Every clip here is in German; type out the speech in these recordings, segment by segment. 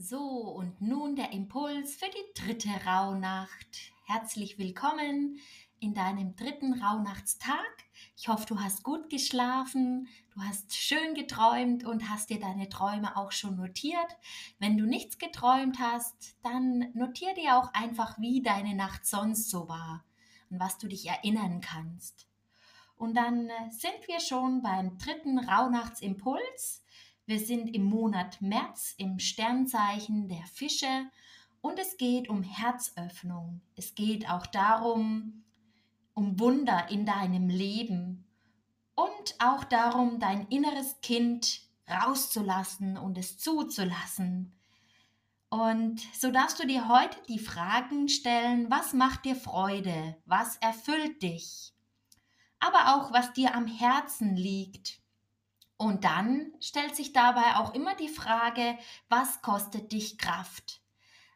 So, und nun der Impuls für die dritte Rauhnacht. Herzlich willkommen in deinem dritten Rauhnachtstag. Ich hoffe, du hast gut geschlafen, du hast schön geträumt und hast dir deine Träume auch schon notiert. Wenn du nichts geträumt hast, dann notier dir auch einfach, wie deine Nacht sonst so war und was du dich erinnern kannst. Und dann äh, sind wir schon beim dritten Rauhnachtsimpuls. Wir sind im Monat März im Sternzeichen der Fische und es geht um Herzöffnung. Es geht auch darum, um Wunder in deinem Leben und auch darum, dein inneres Kind rauszulassen und es zuzulassen. Und so darfst du dir heute die Fragen stellen, was macht dir Freude, was erfüllt dich, aber auch was dir am Herzen liegt und dann stellt sich dabei auch immer die Frage, was kostet dich Kraft?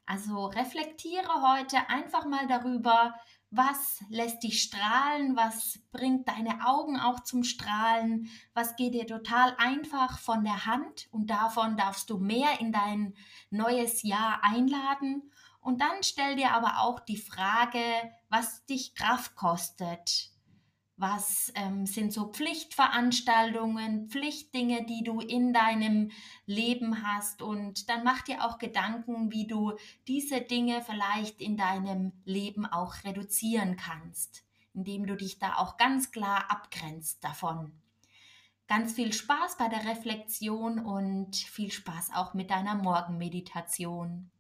Also reflektiere heute einfach mal darüber, was lässt dich strahlen, was bringt deine Augen auch zum Strahlen, was geht dir total einfach von der Hand und davon darfst du mehr in dein neues Jahr einladen. Und dann stell dir aber auch die Frage, was dich Kraft kostet was ähm, sind so Pflichtveranstaltungen, Pflichtdinge, die du in deinem Leben hast. Und dann mach dir auch Gedanken, wie du diese Dinge vielleicht in deinem Leben auch reduzieren kannst, indem du dich da auch ganz klar abgrenzt davon. Ganz viel Spaß bei der Reflexion und viel Spaß auch mit deiner Morgenmeditation.